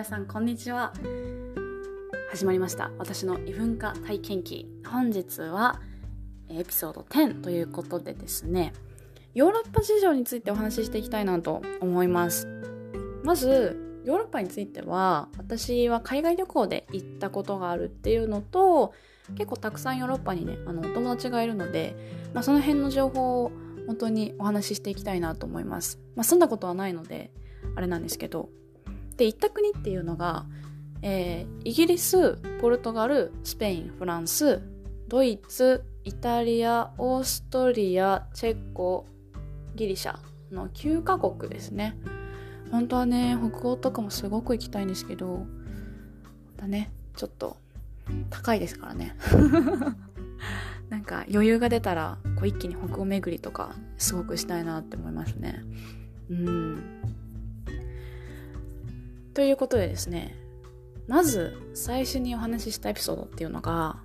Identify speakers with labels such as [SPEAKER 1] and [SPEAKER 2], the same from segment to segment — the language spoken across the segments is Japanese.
[SPEAKER 1] 皆さんこんにちは。始まりました。私の異文化体験記。本日はエピソード10ということでですねヨーロッパ事情についてお話ししていきたいなと思います。まずヨーロッパについては私は海外旅行で行ったことがあるっていうのと結構たくさんヨーロッパにねあのお友達がいるので、まあ、その辺の情報を本当にお話ししていきたいなと思います。まあ、住んだことはないのであれなんですけどで行った国っていうのが、えー、イギリスポルトガルスペインフランスドイツイタリアオーストリアチェコギリシャの9カ国ですね。本当はね北欧とかもすごく行きたいんですけどだねちょっと高いですからね。なんか余裕が出たらこう一気に北欧巡りとかすごくしたいなって思いますね。うん。ということでですねまず最初にお話ししたエピソードっていうのが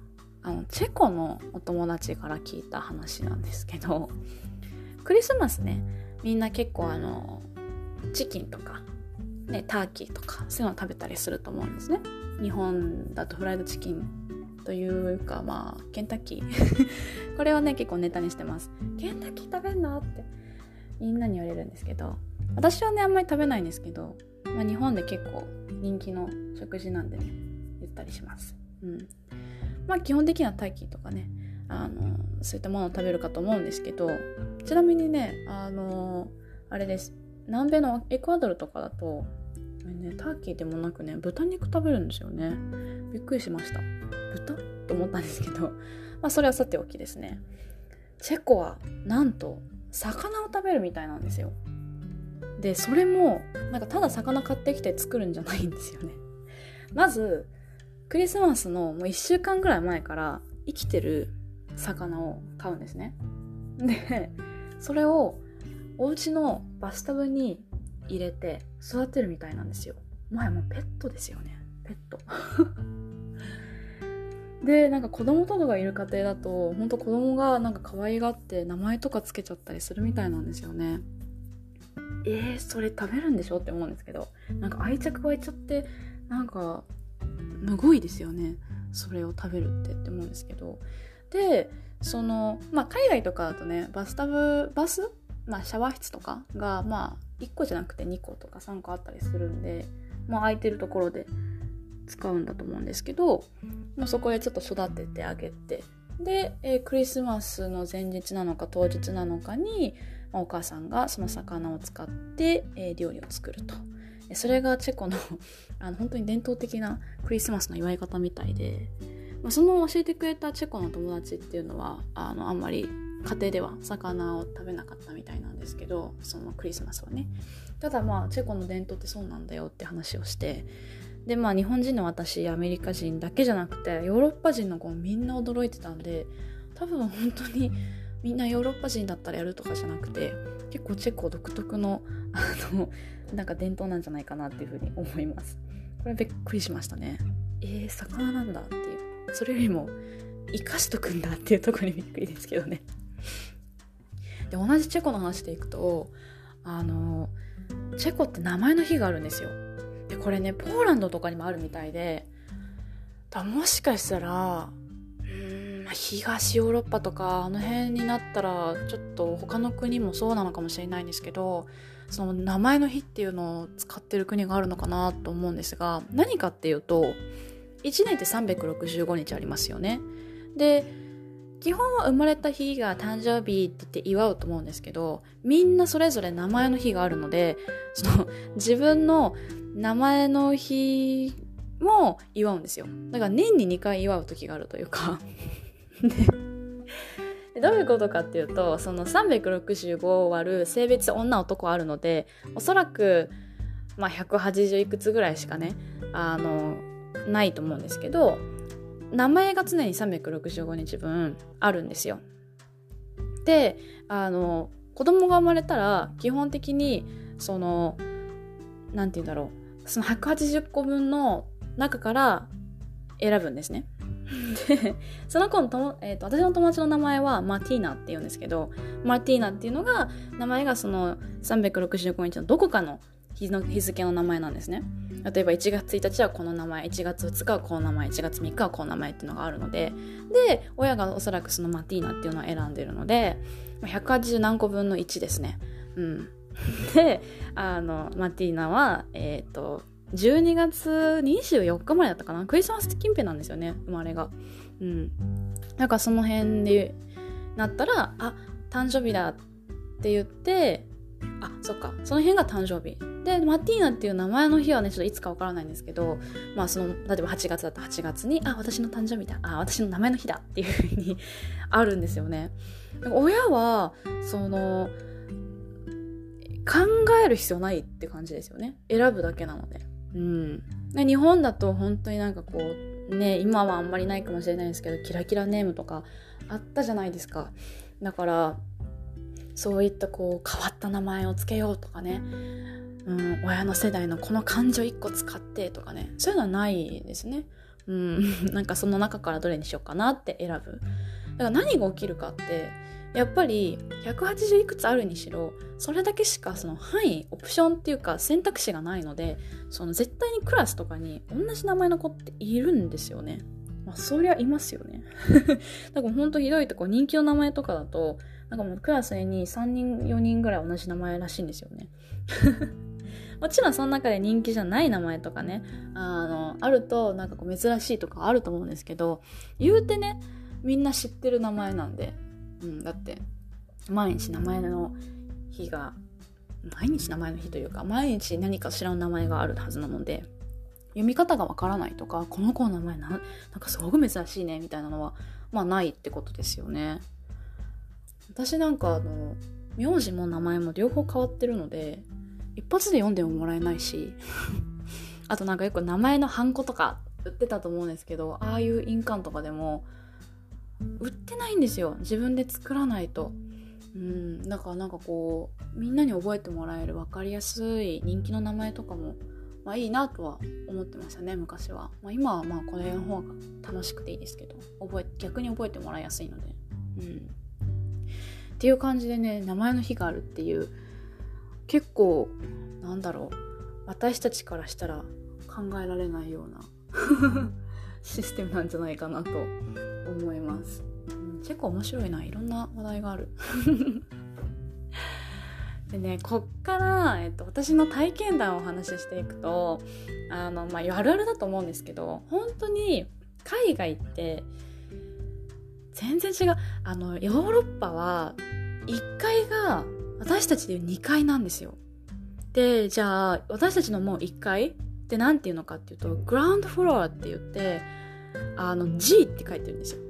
[SPEAKER 1] あのチェコのお友達から聞いた話なんですけどクリスマスねみんな結構あのチキンとか、ね、ターキーとかそういうのを食べたりすると思うんですね。日本だとフライドチキンというかまあケンタッキー。これをね結構ネタにしてます。ケンタッキー食べんの？ってみんなに言われるんですけど私はねあんまり食べないんですけどまあ、日本で結構人気の食事なんでね言ったりします。うん。まあ、基本的にはタイキーとかねあのそういったものを食べるかと思うんですけどちなみにねあのあれです。南米のエクアドルとかだと、ね、ターキーでもなくね豚肉食べるんですよね。びっくりしました。豚？と思ったんですけど、まあ、それはさておきですね。チェコはなんと魚を食べるみたいなんですよ。でそれもなんかただ魚買ってきて作るんじゃないんですよね。まずクリスマスのもう1週間ぐらい前から生きてる魚を買うんですね。でそれをお家のバスタブに入れて育てるみたいなんですよ。もはやもうペットですよね。ペット。でなんか子供とかがいる家庭だと本当子供がなんか可愛がって名前とかつけちゃったりするみたいなんですよね。えー、それ食べるんでしょって思うんですけどなんか愛着湧いちゃってなんかむごいですよね。それを食べるってって思うんですけど。でそのまあ海外とかだとねバスタブバス？まあシャワー室とかがまあ1個じゃなくて2個とか3個あったりするんでもう空いてるところで使うんだと思うんですけどもうそこでちょっと育ててあげて。で、えー、クリスマスの前日なのか当日なのかにお母さんがその魚を使って、えー、料理を作ると。それがチェコの あの本当に伝統的なクリスマスの祝い方みたいで、まあ、その教えてくれたチェコの友達っていうのはあのあんまり家庭では魚を食べなかったみたいなんですけどそのクリスマスはね。ただまあチェコの伝統ってそうなんだよって話をしてでまあ日本人の私アメリカ人だけじゃなくてヨーロッパ人の子もみんな驚いてたんで多分本当にみんなヨーロッパ人だったらやるとかじゃなくて結構チェコ独特の あのなんか伝統なんじゃないかなっていうふうに思います。これびっくりしましたね。えー、魚なんだっていう。それよりも生かしとくんだっていうところにびっくりですけどね。で同じチェコの話でいくとあのチェコって名前の日があるんですよ。でこれねポーランドとかにもあるみたいでだもしかしたらまあ、東ヨーロッパとかあの辺になったらちょっと他の国もそうなのかもしれないんですけどその名前の日っていうのを使ってる国があるのかなと思うんですが何かっていうと1年って365日ありますよね。で基本は生まれた日が誕生日って言って祝うと思うんですけどみんなそれぞれ名前の日があるのでその自分の名前の日も祝うんですよだから年に2回祝う時があるというかどういうことかっていうとその365割る性別女男あるのでおそらく、まあ、180いくつぐらいしかねあのないと思うんですけど名前が常に365日分あるんですよ。であの子供が生まれたら基本的にその何て言うんだろうその180個分の中から選ぶんですね。でその子のと、えーと、私の友達の名前はマティーナって言うんですけどマティーナっていうのが名前がその365日のどこかの日の日付の名前なんですね。例えば1月1日はこの名前1月2日はこの名前1月3日はこの名前っていうのがあるのでで親がおそらくそのマティーナっていうのを選んでるので180何個分の1ですね。うん、であのマティーナはえっ、ー、と12月24日までだったかな？クリスマス近辺なんですよね生まれが。うん。なんかその辺でなったらあ誕生日だって言ってあそっか。その辺が誕生日。でマティーナっていう名前の日はねちょっといつかわからないんですけどまあその例えば8月だった8月にあ私の誕生日だ。あ私の名前の日だっていうふうに あるんですよね。親はその考える必要ないって感じですよね。選ぶだけなので。うん。日本だと本当になんかこうね今はあんまりないかもしれないですけどキラキラネームとかあったじゃないですか。だからそういったこう変わった名前を付けようとかね、うん、親の世代のこの漢字を1個使ってとかね。そういうのはないですね。うん、なんかその中からどれにしようかなって選ぶ。だから何が起きるかってやっぱり180いくつあるにしろそれだけしかその範囲オプションっていうか選択肢がないのでその絶対にクラスとかに同じ名前の子っているんですよね。まあそりゃいますよね。だからほんとひどいとこ人気の名前とかだとなんかもうクラスに3人4人ぐらい同じ名前らしいんですよね。もちろんその中で人気じゃない名前とかねあのあるとなんかこう珍しいとかあると思うんですけど言うてねみんな知ってる名前なんで、うん、だって毎日名前の日が毎日名前の日というか毎日何か知らん名前があるはずなので読み方がわからないとかこの子の名前ななんかすごく珍しいねみたいなのはまあないってことですよね。私なんかあの名字も名前も両方変わってるので一発で読んでももらえないしあとなんかよく名前のハンコとか売ってたと思うんですけどああいう印鑑とかでも売ってないんですよ。自分で作らないと。うん。だからなんかこうみんなに覚えてもらえる分かりやすい人気の名前とかもまあいいなとは思ってましたね昔は、まあ、今はまあこれの方が楽しくていいですけど。覚え逆に覚えてもらいやすいので。うん。っていう感じでね名前の日があるっていう結構なんだろう。私たちからしたら考えられないような システムなんじゃないかなと思います、結構面白いな。いろんな話題がある。でねこっから、えっと、私の体験談をお話ししていくとあのまああるあるだと思うんですけど本当に海外って全然違う。あのヨーロッパは1階が私たちでいう2階なんですよ。でじゃあ私たちのもう1階って何て言うのかっていうとグラウンドフロアって言ってあの G って書いてるんですよ。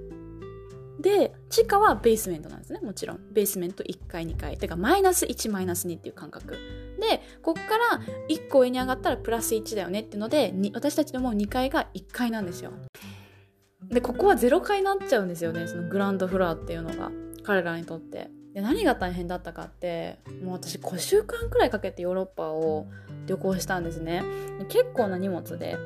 [SPEAKER 1] で地下はベースメントなんですね。もちろん。ベースメント1階2階。てかマイナス1マイナス2っていう感覚でこっから1個上に上がったらプラス1だよね。っていうので私たちのもう2階が1階なんですよ。でここは0階になっちゃうんですよね。そのグランドフロアっていうのが。彼らにとって。で何が大変だったかってもう私5週間くらいかけてヨーロッパを旅行したんですね。結構な荷物で。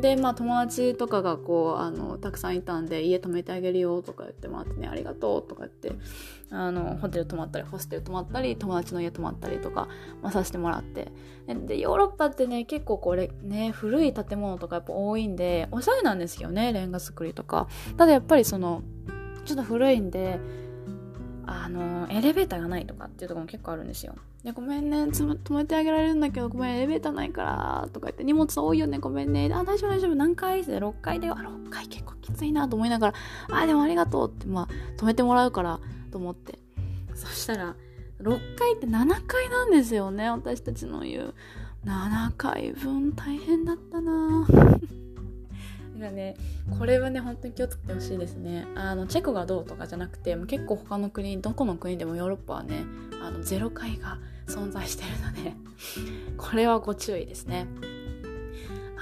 [SPEAKER 1] でまあ友達とかがこうあのたくさんいたんで家泊めてあげるよとか言ってもらってねありがとうとか言ってあのホテル泊まったりホステル泊まったり友達の家泊まったりとか、まあ、させてもらって。でヨーロッパってね結構これね古い建物とかやっぱ多いんでおしゃれなんですよねレンガ造りとか。ただやっぱりそのちょっと古いんであのエレベーターがないとかっていうとこも結構あるんですよ。でごめんね止めてあげられるんだけどごめんエレベーターないからとか言って荷物多いよねごめんね。あ大丈夫大丈夫。何階って6階であ6階結構きついなと思いながら。あでもありがとうってまあ止めてもらうからと思って。そしたら6階って7階なんですよね私たちの言う。7階分大変だったな。ね。これはね本当に気をつけてほしいですね。あのチェコがどうとかじゃなくても結構他の国どこの国でもヨーロッパはねあのゼロ階が存在してるので これはご注意ですね。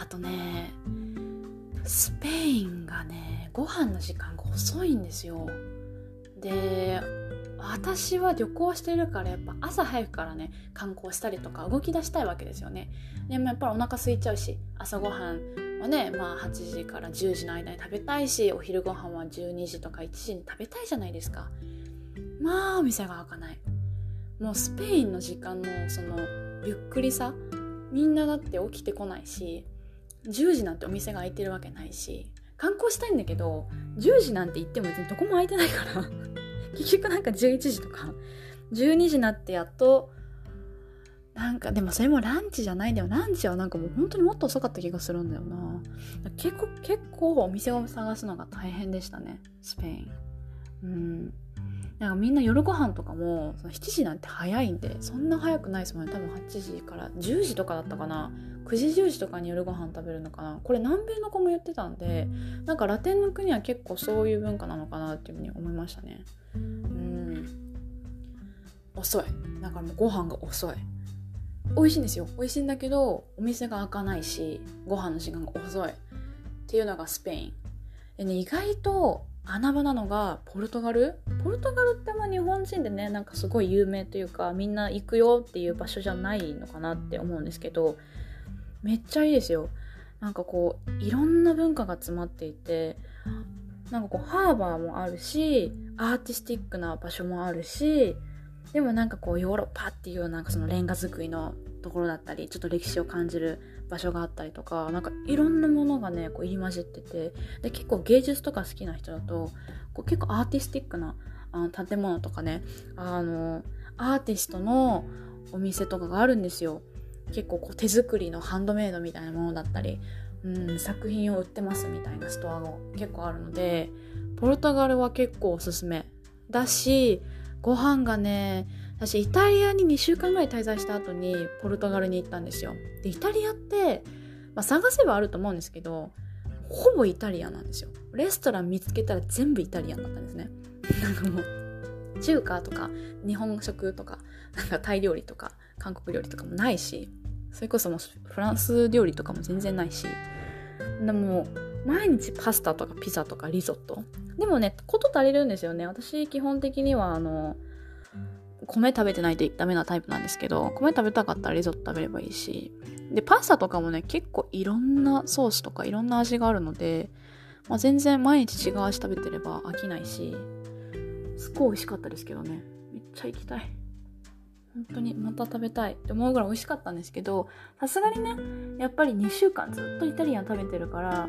[SPEAKER 1] あとねスペインがねご飯の時間が遅いんですよ。で私は旅行してるからやっぱ朝早くからね観光したりとか動き出したいわけですよね。でもやっぱりお腹空いちゃうし朝ごはんはねまあ8時から10時の間に食べたいしお昼ご飯は12時とか1時に食べたいじゃないですか。まあお店が開かない。もうスペインの時間のそのゆっくりさみんなだって起きてこないし10時なんてお店が開いてるわけないし観光したいんだけど10時なんて言っても別にどこも開いてないから。結局なんか11時とか12時になってやっとなんかでもそれもランチじゃない。んだよランチはなんかもう本当にもっと遅かった気がするんだよな。結構結構お店を探すのが大変でしたね。スペイン。うん。なんかみんな夜ご飯とかもその7時なんて早いんでそんな早くないですもんね。多分8時から10時とかだったかな。9時10時とかに夜ご飯食べるのかな。これ南米の子も言ってたんでなんかラテンの国は結構そういう文化なのかなっていうふうに思いましたね。うん。遅い。だからもうご飯が遅い。美味しいんですよ。美味しいんだけどお店が開かないしご飯の時間が遅い。っていうのがスペイン。でね意外と穴場なのがポルトガル？ポルトガルってまあ日本人でねなんかすごい有名というかみんな行くよっていう場所じゃないのかなって思うんですけどめっちゃいいですよ。なんかこういろんな文化が詰まっていてなんかこうハーバーもあるしアーティスティックな場所もあるしでもなんかこうヨーロッパっていうなんかそのレンガ造りのところだったりちょっと歴史を感じる場所があったりとかなんかいろんなものがねこう入り混じっててで結構芸術とか好きな人だとこう結構アーティスティックなあの建物とかねあのアーティストのお店とかがあるんですよ。結構こう手作りのハンドメイドみたいなものだったり、うん、作品を売ってますみたいなストアが結構あるのでポルトガルは結構おすすめだしご飯がね私イタリアに2週間ぐらい滞在した後にポルトガルに行ったんですよ。でイタリアって、まあ、探せばあると思うんですけどほぼイタリアなんですよ。レストラン見つけたら全部イタリアンだったんですね。なんかもう中華とか日本食とかなんかタイ料理とか韓国料理とかもないしそれこそもうフランス料理とかも全然ないしでも毎日パスタとかピザとかリゾット？でもねこと足りるんですよね。私基本的にはあの米食べてないとダメなタイプなんですけど米食べたかったらリゾット食べればいいし。でパスタとかもね結構いろんなソースとかいろんな味があるので、まあ、全然毎日違う味食べてれば飽きないしすっごい美味しかったですけどね。めっちゃ行きたい。本当にまた食べたい。って思うぐらい美味しかったんですけどさすがにねやっぱり2週間ずっとイタリアン食べてるから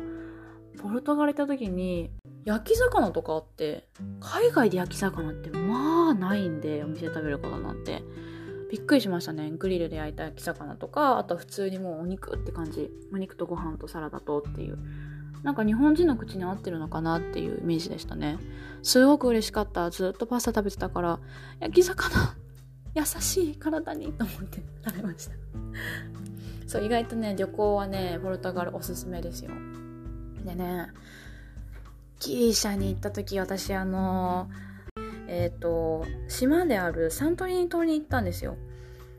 [SPEAKER 1] ポルトガル行った時に焼き魚とかあって海外で焼き魚ってまあないんでお店食べることなんて。びっくりしましたね。グリルで焼いた焼き魚とかあとは普通にもうお肉って感じ。お肉とご飯とサラダとっていう。なんか日本人の口に合ってるのかなっていうイメージでしたね。すごく嬉しかった。ずっとパスタ食べてたから焼き魚優しい体にと思って 食べました。そう意外とね旅行はねポルトガルおすすめですよ。でねギリシャに行った時私あのえっ、ー、と島であるサントリーニ島に行ったんですよ。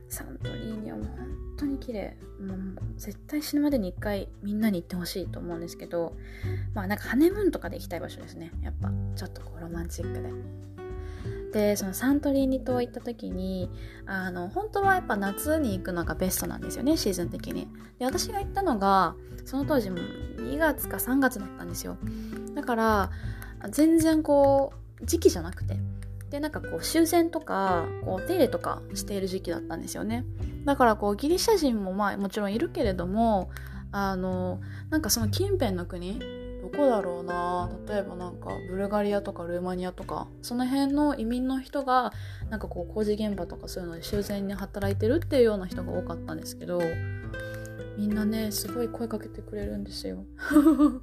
[SPEAKER 1] サントリーニはもう本当に綺麗。もう絶対死ぬまでに一回みんなに行ってほしいと思うんですけどまあなんかハネムーンとかで行きたい場所ですね。やっぱちょっとこうロマンチックで。でそのサントリーニ島行った時にあの本当はやっぱ夏に行くのがベストなんですよねシーズン的に。で私が行ったのがその当時も2月か3月だったんですよ。だから全然こう時期じゃなくて。でなんかこう終戦とかこう手入れとかしている時期だったんですよね。だからこうギリシャ人もまあもちろんいるけれどもあのなんかその近辺の国どこだろうな。例えばなんかブルガリアとかルーマニアとかその辺の移民の人がなんかこう工事現場とかそういうので修繕に働いてるっていうような人が多かったんですけどみんなねすごい声かけてくれるんですよ。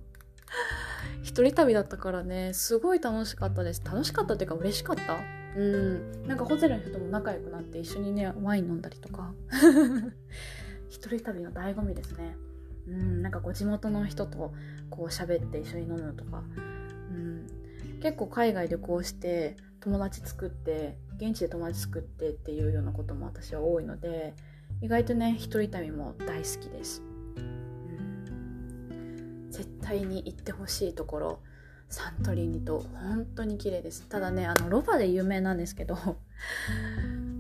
[SPEAKER 1] 一人旅だったからねすごい楽しかったです。楽しかったっていうか嬉しかった？うん。なんかホテルの人とも仲良くなって一緒にねワイン飲んだりとか。一人旅の醍醐味ですね。うんなんかこう地元の人とこう喋って一緒に飲むとか、うん、結構海外旅行して友達作って現地で友達作ってっていうようなことも私は多いので意外とね一人旅も大好きです、うん、絶対に行ってほしいところサントリーニと本当に綺麗です。ただねあのロバで有名なんですけど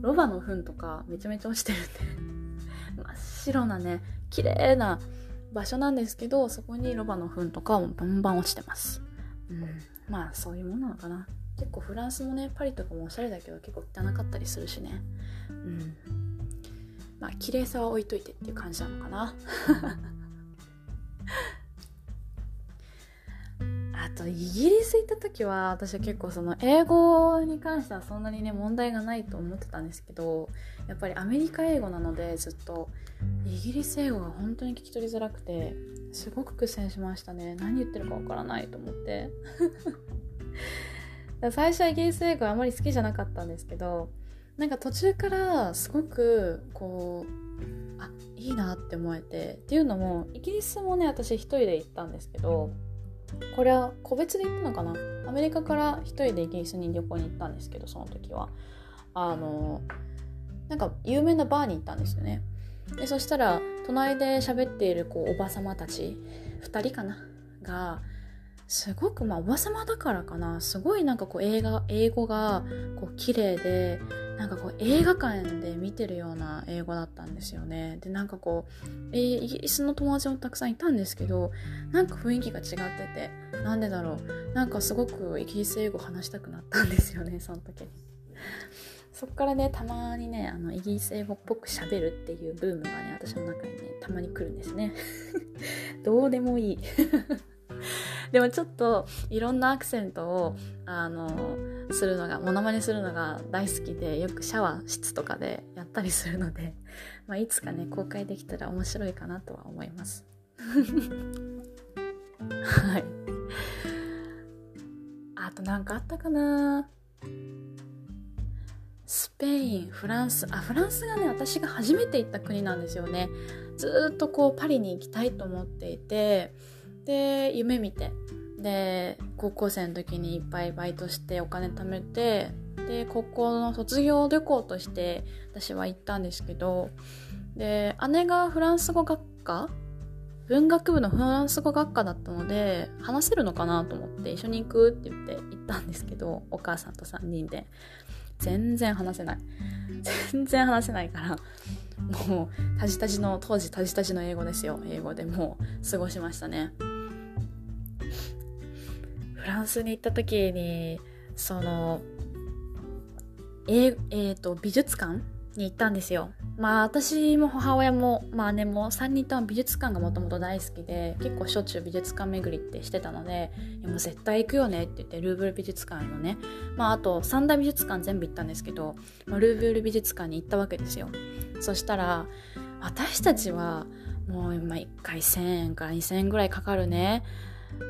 [SPEAKER 1] ロバの糞とかめちゃめちゃ落ちてるんで真っ白なね綺麗な場所なんですけどそこにロバの糞とかもバンバン落ちてます、うん、まあそういうものなのかな。結構フランスもねパリとかもおしゃれだけど結構汚かったりするしね。うん。まあ綺麗さは置いといてっていう感じなのかな。あとイギリス行った時は私は結構その英語に関してはそんなにね問題がないと思ってたんですけどやっぱりアメリカ英語なのでずっとイギリス英語が本当に聞き取りづらくてすごく苦戦しましたね。何言ってるかわからないと思って。最初はイギリス英語あまり好きじゃなかったんですけどなんか途中からすごくこうあいいなって思えてっていうのもイギリスもね私一人で行ったんですけどこれは個別で行ったのかな？アメリカから一人でイギリスに旅行に行ったんですけどその時は。あのなんか有名なバーに行ったんですよね。でそしたら隣で喋っているこうおばさまたち2人かな？がすごくまあおばさまだからかな？すごいなんかこう映画英語がこう綺麗でなんかこう映画館で見てるような英語だったんですよね。でなんかこう、えー、イギリスの友達もたくさんいたんですけどなんか雰囲気が違っててなんでだろう。なんかすごくイギリス英語話したくなったんですよね その時。に。そっからねたまにねあのイギリス英語っぽくしゃべるっていうブームがね私の中にねたまに来るんですね。どうでもいい。でもちょっといろんなアクセントをあのするのがモノマネするのが大好きでよくシャワー室とかでやったりするので、まあ、いつかね公開できたら面白いかなとは思います。はい。あと何かあったかな？スペインフランス。あフランスがね私が初めて行った国なんですよね。ずっとこうパリに行きたいと思っていてで夢見て。で高校生の時にいっぱいバイトしてお金貯めてで高校の卒業旅行として私は行ったんですけどで姉がフランス語学科文学部のフランス語学科だったので話せるのかなと思って一緒に行くって言って行ったんですけどお母さんと3人で。全然話せない。全然話せないからもうタジタジの当時タジタジの英語ですよ。英語でもう過ごしましたね。ランスに行った時にそのええー、と美術館に行ったんですよ。まあ私も母親も、まあ、姉も3人とも美術館がもともと大好きで結構しょっちゅう美術館巡りってしてたので「もう絶対行くよね」って言ってルーブル美術館のね。まああと三大美術館全部行ったんですけど、まあ、ルーブル美術館に行ったわけですよ。そしたら私たちはもう今1回1000円から2000円ぐらいかかるね。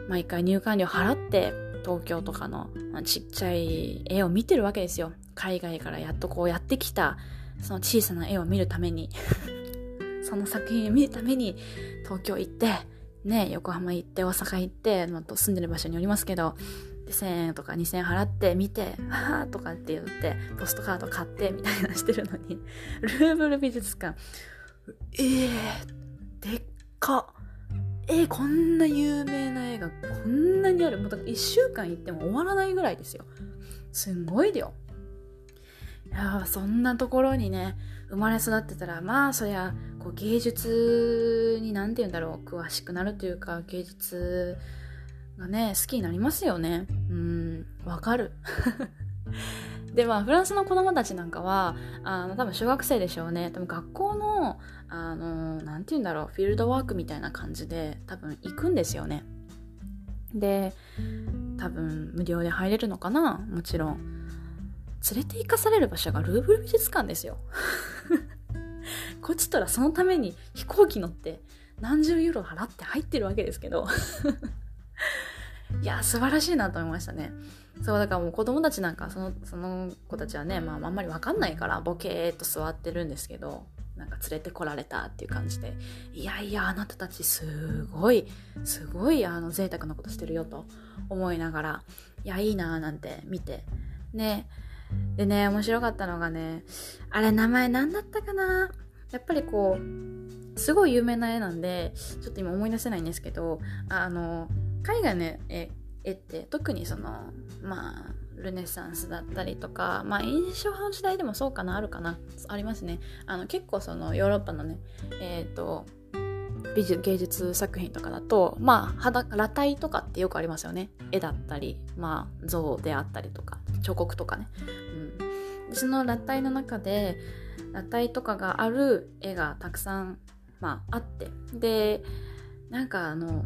[SPEAKER 1] 毎回入館料払って東京とかのちっちゃい絵を見てるわけですよ。海外からやっとこうやってきたその小さな絵を見るために。その作品を見るために東京行ってね横浜行って大阪行って、まあ、住んでる場所によりますけど1000円とか2000円払って見て「はあ」とかって言ってポストカード買ってみたいなしてるのに。ルーブル美術館。えー、でっかえー、こんな有名な映画こんなにある。もうだから1週間行っても終わらないぐらいですよ。すんごいだよいやそんなところにね生まれ育ってたらまあそりゃこう芸術に何て言うんだろう。詳しくなるというか芸術がね好きになりますよね。うんわかる。でまあフランスの子供たちなんかはあの多分小学生でしょうね。多分学校のあの何て言うんだろうフィールドワークみたいな感じで多分行くんですよね。で多分無料で入れるのかな？もちろん。連れて行かされる場所がルーブル美術館ですよ。こっちとらそのために飛行機乗って何十ユーロ払って入ってるわけですけど。いや素晴らしいなと思いましたね。そうだからもう子供たちなんかそのその子たちはね、まあ、あんまり分かんないからボケーっと座ってるんですけどなんか連れてこられたっていう感じでいやいやあなたたちすごいすごいあの贅沢なことしてるよと思いながらいやいいなーなんて見てね。でね面白かったのがねあれ名前何だったかな？やっぱりこうすごい有名な絵なんでちょっと今思い出せないんですけどあの海外の絵絵って特にそのまあルネサンスだったりとかまあ印象派の時代でもそうかなあるかなありますね。あの結構そのヨーロッパのねえっ、ー、と美術芸術作品とかだとまあ裸裸体とかってよくありますよね。絵だったりまあ像であったりとか彫刻とかね、うん、その裸体の中で裸体とかがある絵がたくさん、まあ、あって。でなんかあの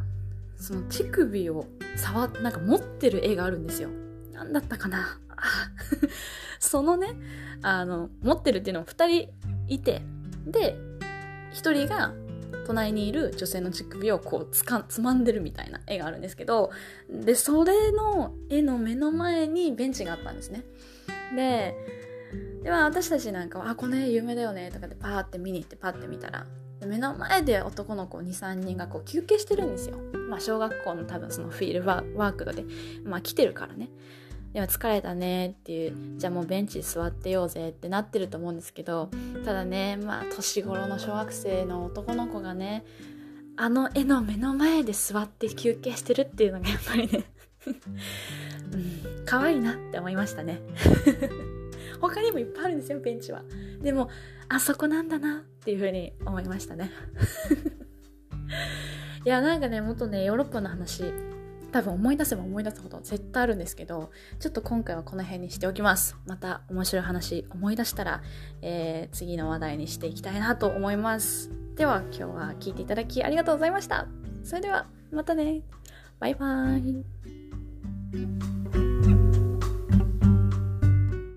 [SPEAKER 1] その乳首を触っなんか持ってる絵があるんですよ。何だったかな？そのねあの持ってるっていうのは2人いてで1人が隣にいる女性の乳首をこうつかつまんでるみたいな絵があるんですけどでそれの絵の目の前にベンチがあったんですね。ででは私たちなんかは「あこの絵有名だよね」とかでパーって見に行ってパッて見たら目の前で男の子23人がこう休憩してるんですよ。まあ小学校の多分そのフィールワークで、まあ来てるからね。でも疲れたねっていう、じゃあもうベンチ座ってようぜってなってると思うんですけど、ただね、まあ年頃の小学生の男の子がね、あの絵の目の前で座って休憩してるっていうのがやっぱりね うん、可愛いなって思いましたね他にもいっぱいあるんですよ、ベンチは。でも、あそこなんだなっていうふうに思いましたね。いや、なんかね、もっとね、ヨーロッパの話、多分思い出せば思い出すほど絶対あるんですけど、ちょっと今回はこの辺にしておきます。また面白い話思い出したら、えー、次の話題にしていきたいなと思います。では今日は聞いていただきありがとうございました。それではまたね。バイバーイ。